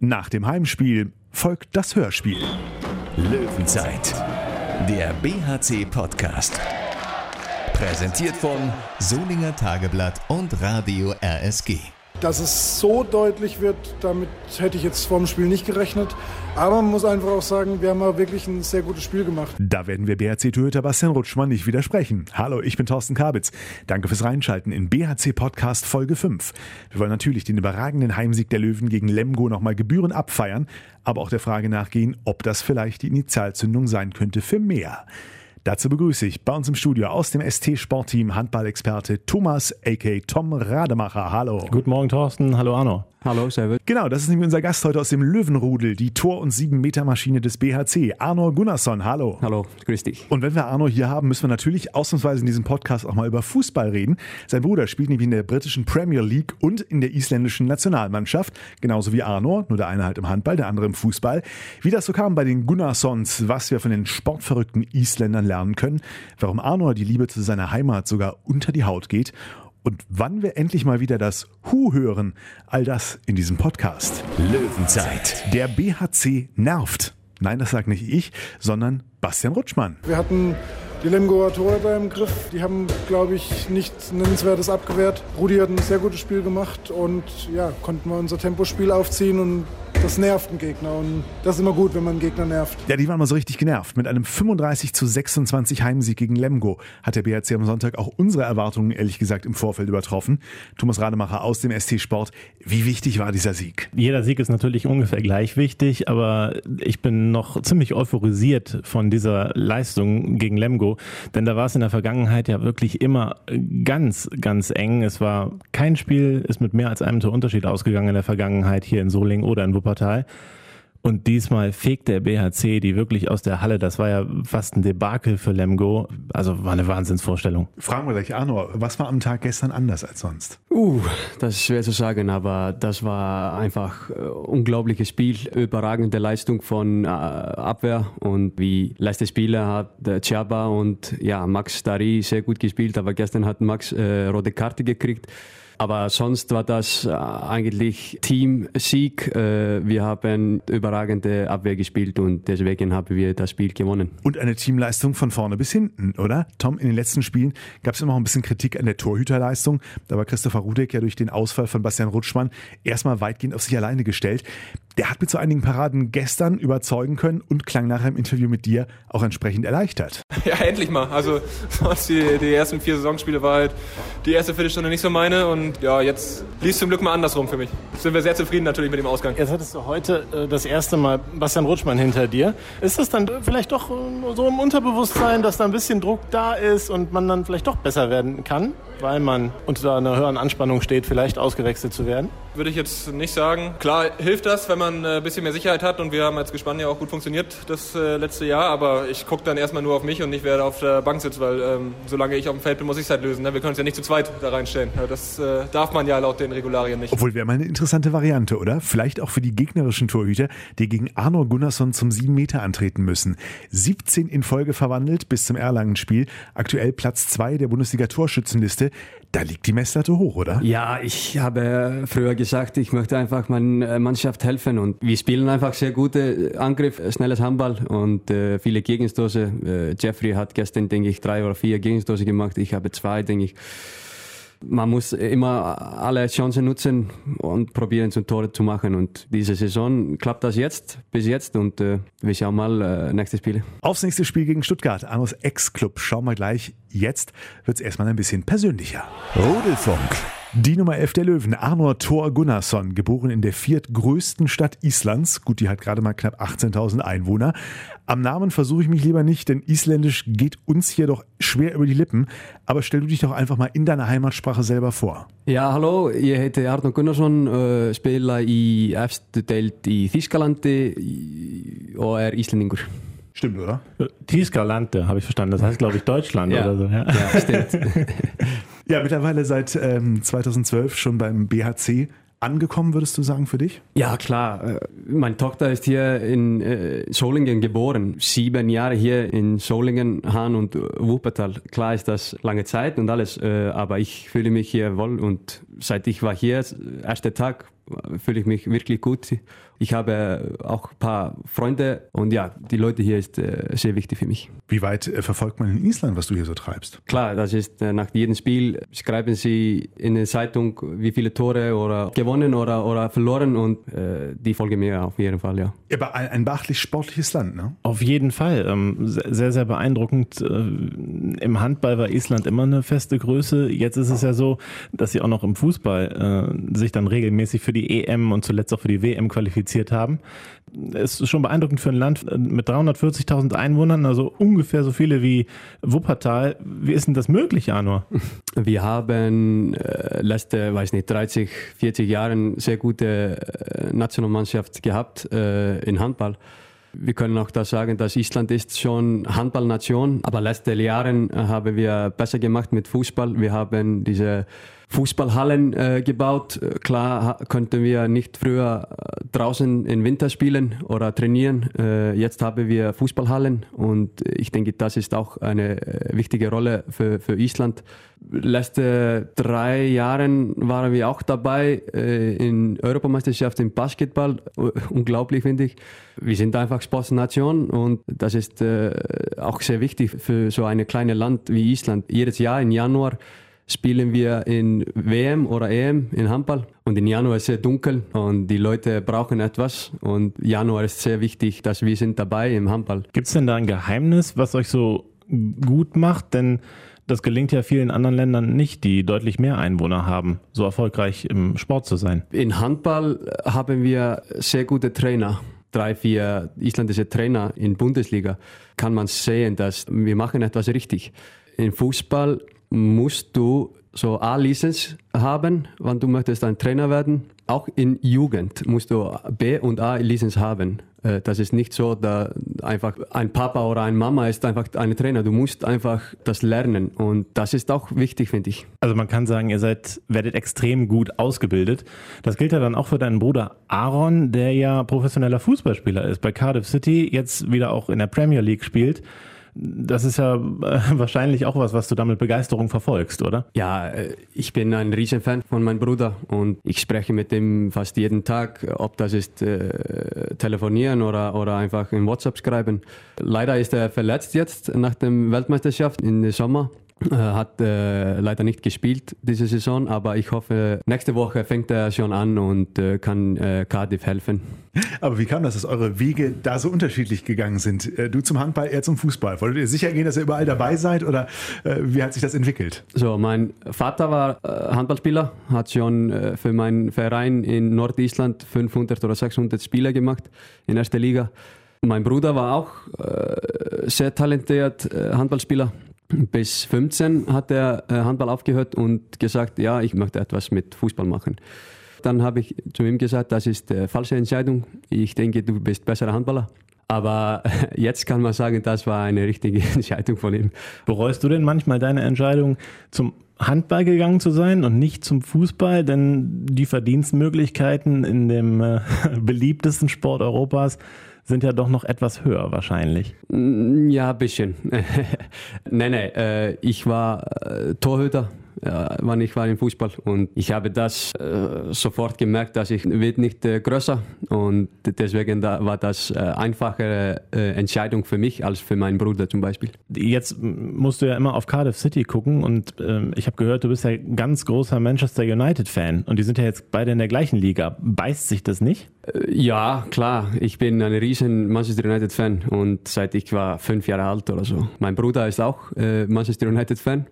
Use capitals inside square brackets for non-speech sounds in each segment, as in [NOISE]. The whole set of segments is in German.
Nach dem Heimspiel folgt das Hörspiel. Löwenzeit, der BHC-Podcast. Präsentiert von Solinger Tageblatt und Radio RSG. Dass es so deutlich wird, damit hätte ich jetzt vor dem Spiel nicht gerechnet. Aber man muss einfach auch sagen, wir haben ja wirklich ein sehr gutes Spiel gemacht. Da werden wir BHC-Torhüter Bastian Rutschmann nicht widersprechen. Hallo, ich bin Thorsten Kabitz. Danke fürs Reinschalten in BHC Podcast Folge 5. Wir wollen natürlich den überragenden Heimsieg der Löwen gegen Lemgo nochmal gebührend abfeiern, aber auch der Frage nachgehen, ob das vielleicht die Initialzündung sein könnte für mehr. Dazu begrüße ich bei uns im Studio aus dem ST-Sportteam Handballexperte Thomas, a.k. Tom Rademacher. Hallo. Guten Morgen, Thorsten. Hallo, Arno. Hallo, Servus. Genau, das ist nämlich unser Gast heute aus dem Löwenrudel, die Tor- und 7-Meter-Maschine des BHC, Arno Gunnarsson. Hallo. Hallo, grüß dich. Und wenn wir Arno hier haben, müssen wir natürlich ausnahmsweise in diesem Podcast auch mal über Fußball reden. Sein Bruder spielt nämlich in der britischen Premier League und in der isländischen Nationalmannschaft, genauso wie Arno, nur der eine halt im Handball, der andere im Fußball. Wie das so kam bei den Gunnarssons, was wir von den sportverrückten Isländern lernen können, warum Arno die Liebe zu seiner Heimat sogar unter die Haut geht und wann wir endlich mal wieder das Hu hören. All das in diesem Podcast. Löwenzeit, Der BHC nervt. Nein, das sagt nicht ich, sondern Bastian Rutschmann. Wir hatten die Lemgoer Torhüter im Griff. Die haben, glaube ich, nichts Nennenswertes abgewehrt. Rudi hat ein sehr gutes Spiel gemacht und ja, konnten wir unser Tempospiel aufziehen und das nervt einen Gegner. Und das ist immer gut, wenn man einen Gegner nervt. Ja, die waren mal so richtig genervt. Mit einem 35 zu 26 Heimsieg gegen Lemgo hat der BHC am Sonntag auch unsere Erwartungen ehrlich gesagt im Vorfeld übertroffen. Thomas Rademacher aus dem ST Sport. Wie wichtig war dieser Sieg? Jeder Sieg ist natürlich ungefähr gleich wichtig, aber ich bin noch ziemlich euphorisiert von dieser Leistung gegen Lemgo, denn da war es in der Vergangenheit ja wirklich immer ganz, ganz eng. Es war kein Spiel, ist mit mehr als einem Torunterschied ausgegangen in der Vergangenheit hier in Solingen oder in Wuppertal. Und diesmal fegt der BHC die wirklich aus der Halle. Das war ja fast ein Debakel für Lemgo. Also war eine Wahnsinnsvorstellung. Fragen wir gleich Arno, was war am Tag gestern anders als sonst? Uh, das ist schwer zu sagen, aber das war einfach äh, unglaubliches Spiel, überragende Leistung von äh, Abwehr und wie letzte Spieler hat äh, Chaba und ja, Max Dari sehr gut gespielt, aber gestern hat Max äh, rote Karte gekriegt. Aber sonst war das äh, eigentlich Teamsieg. Äh, wir haben überragende Abwehr gespielt und deswegen haben wir das Spiel gewonnen. Und eine Teamleistung von vorne bis hinten, oder? Tom, in den letzten Spielen gab es immer noch ein bisschen Kritik an der Torhüterleistung. Da war Christopher Rudek ja durch den Ausfall von Bastian Rutschmann erstmal weitgehend auf sich alleine gestellt. Der hat mit so einigen Paraden gestern überzeugen können und klang nachher im Interview mit dir auch entsprechend erleichtert. Ja, endlich mal. Also [LAUGHS] die, die ersten vier Saisonspiele war halt die erste Viertelstunde nicht so meine und ja, jetzt lief zum Glück mal andersrum für mich. Sind wir sehr zufrieden natürlich mit dem Ausgang. Jetzt hattest du heute äh, das erste Mal Bastian Rutschmann hinter dir. Ist das dann vielleicht doch äh, so im Unterbewusstsein, dass da ein bisschen Druck da ist und man dann vielleicht doch besser werden kann, weil man unter einer höheren Anspannung steht, vielleicht ausgewechselt zu werden? Würde ich jetzt nicht sagen. Klar hilft das, wenn man ein bisschen mehr Sicherheit hat und wir haben als Gespann ja auch gut funktioniert das äh, letzte Jahr, aber ich gucke dann erstmal nur auf mich und nicht, wer da auf der Bank sitzt, weil ähm, solange ich auf dem Feld bin, muss ich es halt lösen. Ne? Wir können uns ja nicht zu zweit da reinstellen. Das äh, darf man ja laut den Regularien nicht. Obwohl wäre mal eine interessante Variante, oder? Vielleicht auch für die gegnerischen Torhüter, die gegen Arno Gunnarsson zum 7 Meter antreten müssen. 17 in Folge verwandelt bis zum Erlangen-Spiel. Aktuell Platz 2 der Bundesliga-Torschützenliste. Da liegt die Messlatte hoch, oder? Ja, ich habe früher gesagt, ich möchte einfach meiner Mannschaft helfen und wir spielen einfach sehr gute Angriff, schnelles Handball und äh, viele Gegenstoße. Äh, Jeffrey hat gestern, denke ich, drei oder vier Gegenstoße gemacht. Ich habe zwei, denke ich. Man muss immer alle Chancen nutzen und probieren, zum Tore zu machen. Und diese Saison klappt das jetzt, bis jetzt. Und äh, wir schauen mal äh, nächste Spiele. Aufs nächste Spiel gegen Stuttgart, Arnos Ex-Club. Schauen wir gleich. Jetzt wird es erstmal ein bisschen persönlicher. Rudelfunk. Die Nummer 11 der Löwen, Arnor Thor Gunnarsson, geboren in der viertgrößten Stadt Islands. Gut, die hat gerade mal knapp 18.000 Einwohner. Am Namen versuche ich mich lieber nicht, denn Isländisch geht uns hier doch schwer über die Lippen. Aber stell du dich doch einfach mal in deiner Heimatsprache selber vor. Já, halló, ég heiti Arnó Gunnarsson, spila í efstu deild í Þískalandi í- og er Íslendingur. Stimmt, oder? Tiesgalante, habe ich verstanden. Das heißt, glaube ich, Deutschland Ja. oder so. Ja. Ja, stimmt. [LAUGHS] Ja, mittlerweile seit ähm, 2012 schon beim BHC. Angekommen, würdest du sagen, für dich? Ja, klar. Äh, Meine Tochter ist hier in äh, Solingen geboren. Sieben Jahre hier in Solingen, Hahn und Wuppertal. Klar ist das lange Zeit und alles, äh, aber ich fühle mich hier wohl und seit ich war hier, erster Tag, fühle ich mich wirklich gut. Ich habe auch ein paar Freunde und ja, die Leute hier ist äh, sehr wichtig für mich. Wie weit äh, verfolgt man in Island, was du hier so treibst? Klar, das ist äh, nach jedem Spiel schreiben sie in der Zeitung, wie viele Tore oder gewonnen oder, oder verloren und äh, die folgen mir auf jeden Fall, ja. Aber ein, ein beachtlich sportliches Land, ne? Auf jeden Fall. Ähm, sehr, sehr beeindruckend. Im Handball war Island immer eine feste Größe. Jetzt ist es ja so, dass sie auch noch im Fußball äh, sich dann regelmäßig für die EM und zuletzt auch für die WM qualifiziert haben. Es ist schon beeindruckend für ein Land mit 340.000 Einwohnern, also ungefähr so viele wie Wuppertal. Wie ist denn das möglich, Arnor? Wir haben äh, letzte, weiß nicht, 30, 40 Jahren sehr gute äh, Nationalmannschaft gehabt äh, in Handball. Wir können auch das sagen, dass Island ist schon Handballnation, aber letzte Jahre haben wir besser gemacht mit Fußball. Wir haben diese Fußballhallen äh, gebaut. Klar könnten wir nicht früher äh, draußen im Winter spielen oder trainieren. Äh, jetzt haben wir Fußballhallen und ich denke, das ist auch eine äh, wichtige Rolle für, für Island. Letzte drei Jahren waren wir auch dabei äh, in Europameisterschaft im Basketball. Unglaublich finde ich. Wir sind einfach Sportsnation und das ist äh, auch sehr wichtig für so ein kleines Land wie Island. Jedes Jahr im Januar spielen wir in WM oder EM in Handball. Und im Januar ist es sehr dunkel und die Leute brauchen etwas. Und Januar ist sehr wichtig, dass wir sind dabei im Handball. Gibt es denn da ein Geheimnis, was euch so gut macht? Denn das gelingt ja vielen anderen Ländern nicht, die deutlich mehr Einwohner haben, so erfolgreich im Sport zu sein. In Handball haben wir sehr gute Trainer drei, vier isländische Trainer in Bundesliga, kann man sehen, dass wir machen etwas richtig. In Fußball musst du so A-Lizenz haben, wenn du möchtest ein Trainer werden. Auch in Jugend musst du B- und A-Lizenz haben. Äh, das ist nicht so, da einfach ein Papa oder eine Mama ist einfach ein Trainer. Du musst einfach das lernen und das ist auch wichtig, finde ich. Also man kann sagen, ihr seid, werdet extrem gut ausgebildet. Das gilt ja dann auch für deinen Bruder Aaron, der ja professioneller Fußballspieler ist, bei Cardiff City, jetzt wieder auch in der Premier League spielt das ist ja äh, wahrscheinlich auch was, was du da mit Begeisterung verfolgst, oder? Ja, äh, ich bin ein Riesenfan von meinem Bruder und ich spreche mit ihm fast jeden Tag, ob das ist äh, telefonieren oder, oder einfach in WhatsApp schreiben. Leider ist er verletzt jetzt nach der Weltmeisterschaft im Sommer hat äh, leider nicht gespielt diese Saison, aber ich hoffe, nächste Woche fängt er schon an und äh, kann äh, Cardiff helfen. Aber wie kam das, dass eure Wege da so unterschiedlich gegangen sind? Äh, du zum Handball, er zum Fußball. Wolltet ihr sicher gehen, dass ihr überall dabei seid oder äh, wie hat sich das entwickelt? So, mein Vater war Handballspieler, hat schon für meinen Verein in Nordisland 500 oder 600 Spiele gemacht in erster Liga. Mein Bruder war auch sehr talentiert Handballspieler bis 15 hat er äh, Handball aufgehört und gesagt, ja, ich möchte etwas mit Fußball machen. Dann habe ich zu ihm gesagt, das ist eine falsche Entscheidung. Ich denke, du bist besserer Handballer. Aber jetzt kann man sagen, das war eine richtige [LAUGHS] Entscheidung von ihm. Bereust du denn manchmal deine Entscheidung, zum Handball gegangen zu sein und nicht zum Fußball? Denn die Verdienstmöglichkeiten in dem äh, [LAUGHS] beliebtesten Sport Europas sind ja doch noch etwas höher wahrscheinlich. Mm, ja, ein bisschen. [LAUGHS] nein, nein, äh, ich war äh, Torhüter ja, wann ich war im Fußball. Und ich habe das äh, sofort gemerkt, dass ich wird nicht äh, größer und deswegen da war das äh, einfachere äh, Entscheidung für mich als für meinen Bruder zum Beispiel. Jetzt musst du ja immer auf Cardiff City gucken und ähm, ich habe gehört, du bist ja ganz großer Manchester United Fan und die sind ja jetzt beide in der gleichen Liga. Beißt sich das nicht? Ja, klar. Ich bin ein riesen Manchester United Fan und seit ich war fünf Jahre alt oder so. Mein Bruder ist auch äh, Manchester United Fan.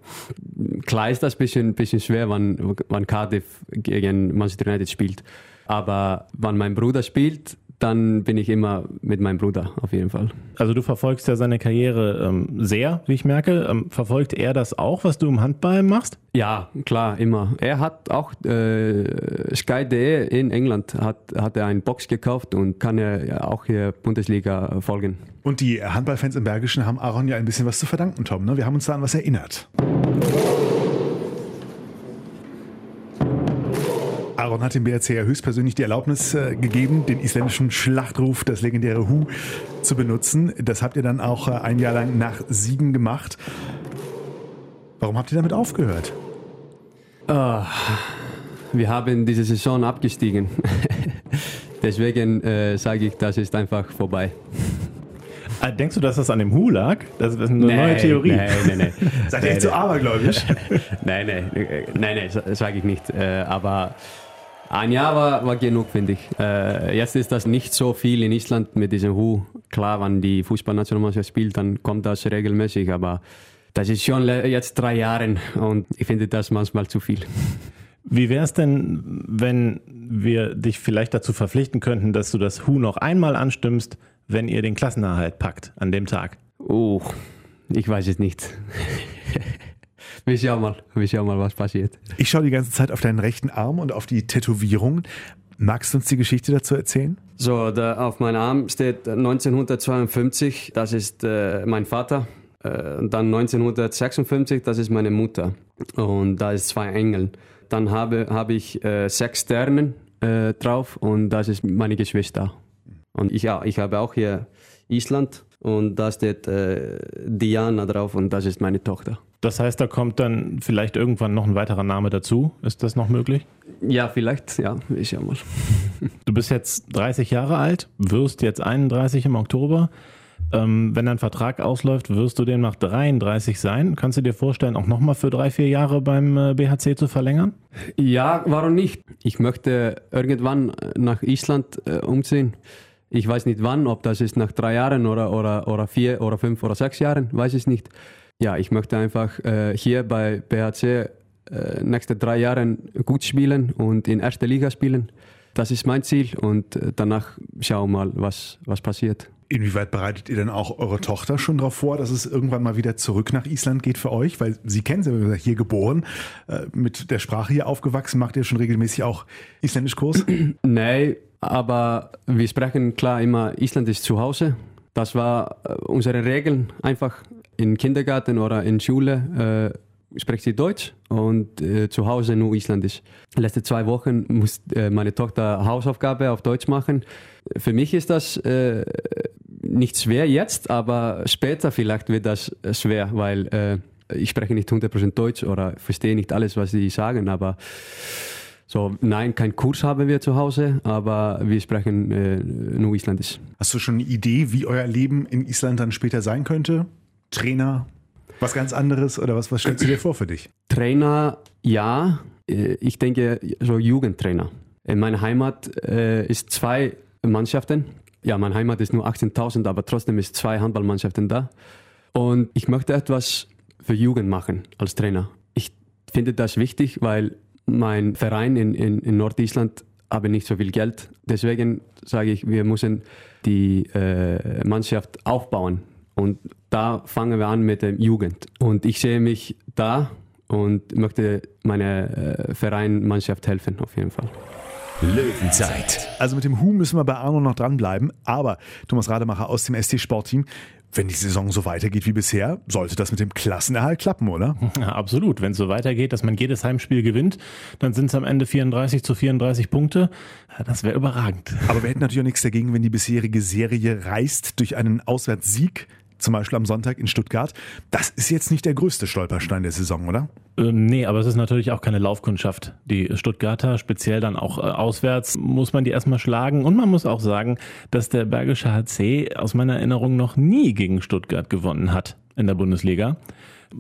Klar ist das ein bisschen, bisschen schwer, wann, wann Cardiff gegen Manchester United spielt. Aber wenn mein Bruder spielt, dann bin ich immer mit meinem Bruder auf jeden Fall. Also du verfolgst ja seine Karriere ähm, sehr, wie ich merke. Ähm, verfolgt er das auch, was du im Handball machst? Ja, klar, immer. Er hat auch äh, Sky.de in England hat, hat er einen Box gekauft und kann er auch hier Bundesliga folgen. Und die Handballfans im Bergischen haben Aaron ja ein bisschen was zu verdanken, Tom. Ne? Wir haben uns da an was erinnert. Aaron hat dem BRC ja höchstpersönlich die Erlaubnis äh, gegeben, den isländischen Schlachtruf, das legendäre Hu, zu benutzen. Das habt ihr dann auch äh, ein Jahr lang nach Siegen gemacht. Warum habt ihr damit aufgehört? Uh, wir haben diese Saison abgestiegen. [LAUGHS] Deswegen äh, sage ich, das ist einfach vorbei. Ah, Denkst du, dass das an dem Hu lag? Das ist eine neue Theorie. Nein, nein, nein. [LAUGHS] Seid ihr echt so abergläubisch? [LAUGHS] nein, nein, äh, nein, nein, sage ich nicht. Äh, aber ein Jahr war, war genug, finde ich. Äh, jetzt ist das nicht so viel in Island mit diesem Hu. Klar, wenn die Fußballnationalmannschaft spielt, dann kommt das regelmäßig, aber das ist schon jetzt drei Jahre und ich finde das manchmal zu viel. Wie wäre es denn, wenn wir dich vielleicht dazu verpflichten könnten, dass du das Hu noch einmal anstimmst, wenn ihr den Klassenerhalt packt an dem Tag? Oh, ich weiß es nicht. Wir schauen mal, wir schauen mal, was passiert. Ich schaue die ganze Zeit auf deinen rechten Arm und auf die Tätowierungen. Magst du uns die Geschichte dazu erzählen? So, da auf meinem Arm steht 1952, das ist äh, mein Vater. Äh, und dann 1956, das ist meine Mutter. Und da ist zwei Engel. Dann habe, habe ich äh, sechs Sterne äh, drauf und das ist meine Geschwister. Und ich, ja, ich habe auch hier Island und da steht äh, Diana drauf und das ist meine Tochter. Das heißt, da kommt dann vielleicht irgendwann noch ein weiterer Name dazu. Ist das noch möglich? Ja, vielleicht, ja, ich schau mal. Du bist jetzt 30 Jahre alt, wirst jetzt 31 im Oktober. Ähm, wenn dein Vertrag ausläuft, wirst du demnach 33 sein. Kannst du dir vorstellen, auch nochmal für drei, vier Jahre beim äh, BHC zu verlängern? Ja, warum nicht? Ich möchte irgendwann nach Island äh, umziehen. Ich weiß nicht wann, ob das ist nach drei Jahren oder, oder, oder vier oder fünf oder sechs Jahren, weiß ich nicht. Ja, ich möchte einfach äh, hier bei BHC äh, nächste drei Jahre gut spielen und in erster Liga spielen. Das ist mein Ziel und äh, danach schauen wir mal, was, was passiert. Inwieweit bereitet ihr denn auch eure Tochter schon darauf vor, dass es irgendwann mal wieder zurück nach Island geht für euch? Weil sie kennen sie, hier geboren, äh, mit der Sprache hier aufgewachsen, macht ihr schon regelmäßig auch Isländischkurs? [CLEARS THROAT] Nein, aber wir sprechen klar immer, Island ist zu Hause. Das war äh, unsere Regeln. Einfach im Kindergarten oder in Schule äh, spricht sie Deutsch und äh, zu Hause nur Isländisch. Letzte zwei Wochen muss äh, meine Tochter Hausaufgabe auf Deutsch machen. Für mich ist das äh, nicht schwer jetzt, aber später vielleicht wird das schwer, weil äh, ich spreche nicht 100% Deutsch oder verstehe nicht alles, was sie sagen, aber so, nein, kein Kurs haben wir zu Hause, aber wir sprechen äh, nur Isländisch. Hast du schon eine Idee, wie euer Leben in Island dann später sein könnte? Trainer? Was ganz anderes oder was, was stellst du dir vor für dich? Trainer, ja. Äh, Ich denke, so Jugendtrainer. In meiner Heimat äh, ist zwei Mannschaften. Ja, meine Heimat ist nur 18.000, aber trotzdem ist zwei Handballmannschaften da. Und ich möchte etwas für Jugend machen als Trainer. Ich finde das wichtig, weil mein Verein in, in, in Nordisland habe nicht so viel Geld. Deswegen sage ich, wir müssen die äh, Mannschaft aufbauen. Und da fangen wir an mit der Jugend. Und ich sehe mich da und möchte meine äh, Vereinmannschaft helfen, auf jeden Fall. Löwenzeit. Also mit dem Hu müssen wir bei Arno noch dranbleiben. Aber Thomas Rademacher aus dem ST-Sportteam, wenn die Saison so weitergeht wie bisher, sollte das mit dem Klassenerhalt klappen, oder? Ja, absolut. Wenn es so weitergeht, dass man jedes Heimspiel gewinnt, dann sind es am Ende 34 zu 34 Punkte. Ja, Das wäre überragend. Aber wir hätten natürlich auch nichts dagegen, wenn die bisherige Serie reißt durch einen Auswärtssieg, zum Beispiel am Sonntag in Stuttgart. Das ist jetzt nicht der größte Stolperstein der Saison, oder? Ähm, nee, aber es ist natürlich auch keine Laufkundschaft. Die Stuttgarter, speziell dann auch äh, auswärts, muss man die erstmal schlagen. Und man muss auch sagen, dass der Bergische HC aus meiner Erinnerung noch nie gegen Stuttgart gewonnen hat in der Bundesliga.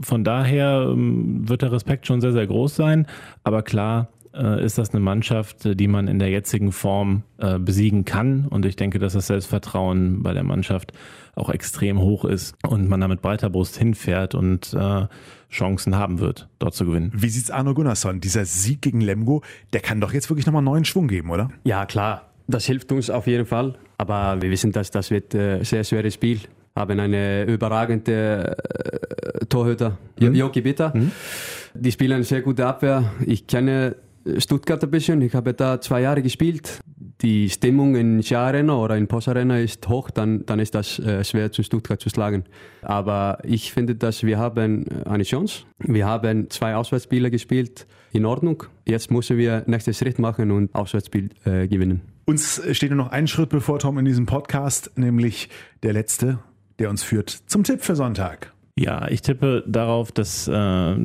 Von daher ähm, wird der Respekt schon sehr, sehr groß sein. Aber klar, äh, ist das eine Mannschaft, die man in der jetzigen Form äh, besiegen kann. Und ich denke, dass das Selbstvertrauen bei der Mannschaft auch extrem hoch ist und man da mit breiter Brust hinfährt und äh, Chancen haben wird, dort zu gewinnen. Wie sieht's Arno Gunnarsson? Dieser Sieg gegen Lemgo, der kann doch jetzt wirklich nochmal neuen Schwung geben, oder? Ja, klar, das hilft uns auf jeden Fall. Aber wir wissen, dass das wird ein äh, sehr schweres Spiel. Haben eine überragende äh, Torhüter, mhm. Joki Bitter. Mhm. Die spielen eine sehr gute Abwehr. Ich kenne Stuttgart ein bisschen. Ich habe da zwei Jahre gespielt. Die Stimmung in Scha Arena oder in Post Arena ist hoch, dann, dann ist das äh, schwer zu Stuttgart zu schlagen. Aber ich finde, dass wir haben eine Chance. Wir haben zwei Auswärtsspiele gespielt. In Ordnung. Jetzt müssen wir nächsten Schritt machen und Auswärtsspiel äh, gewinnen. Uns steht nur noch ein Schritt bevor Tom in diesem Podcast, nämlich der letzte, der uns führt zum Tipp für Sonntag. Ja, ich tippe darauf, dass äh,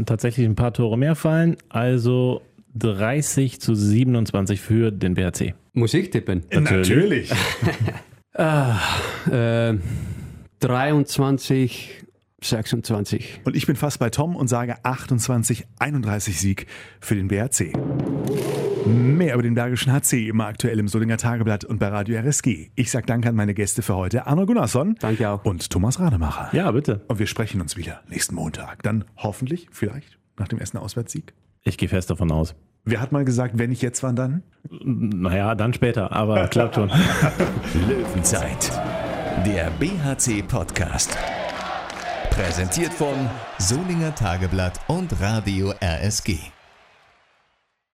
tatsächlich ein paar Tore mehr fallen. Also 30 zu 27 für den BHC. Musik tippen. Natürlich. [LAUGHS] Äh, 23, 26. Und ich bin fast bei Tom und sage 28, 31 Sieg für den BRC. Mehr über den Bergischen HC immer aktuell im Solinger Tageblatt und bei Radio RSG. Ich sage Danke an meine Gäste für heute, Arno Gunnarsson Danke auch. und Thomas Rademacher. Ja, bitte. Und wir sprechen uns wieder nächsten Montag. Dann hoffentlich, vielleicht, nach dem ersten Auswärtssieg. Ich gehe fest davon aus. Wer hat mal gesagt, wenn nicht jetzt, wann dann? Naja, dann später, aber klappt schon. [LAUGHS] Löwenzeit. Der BHC-Podcast. Präsentiert von Solinger Tageblatt und Radio RSG.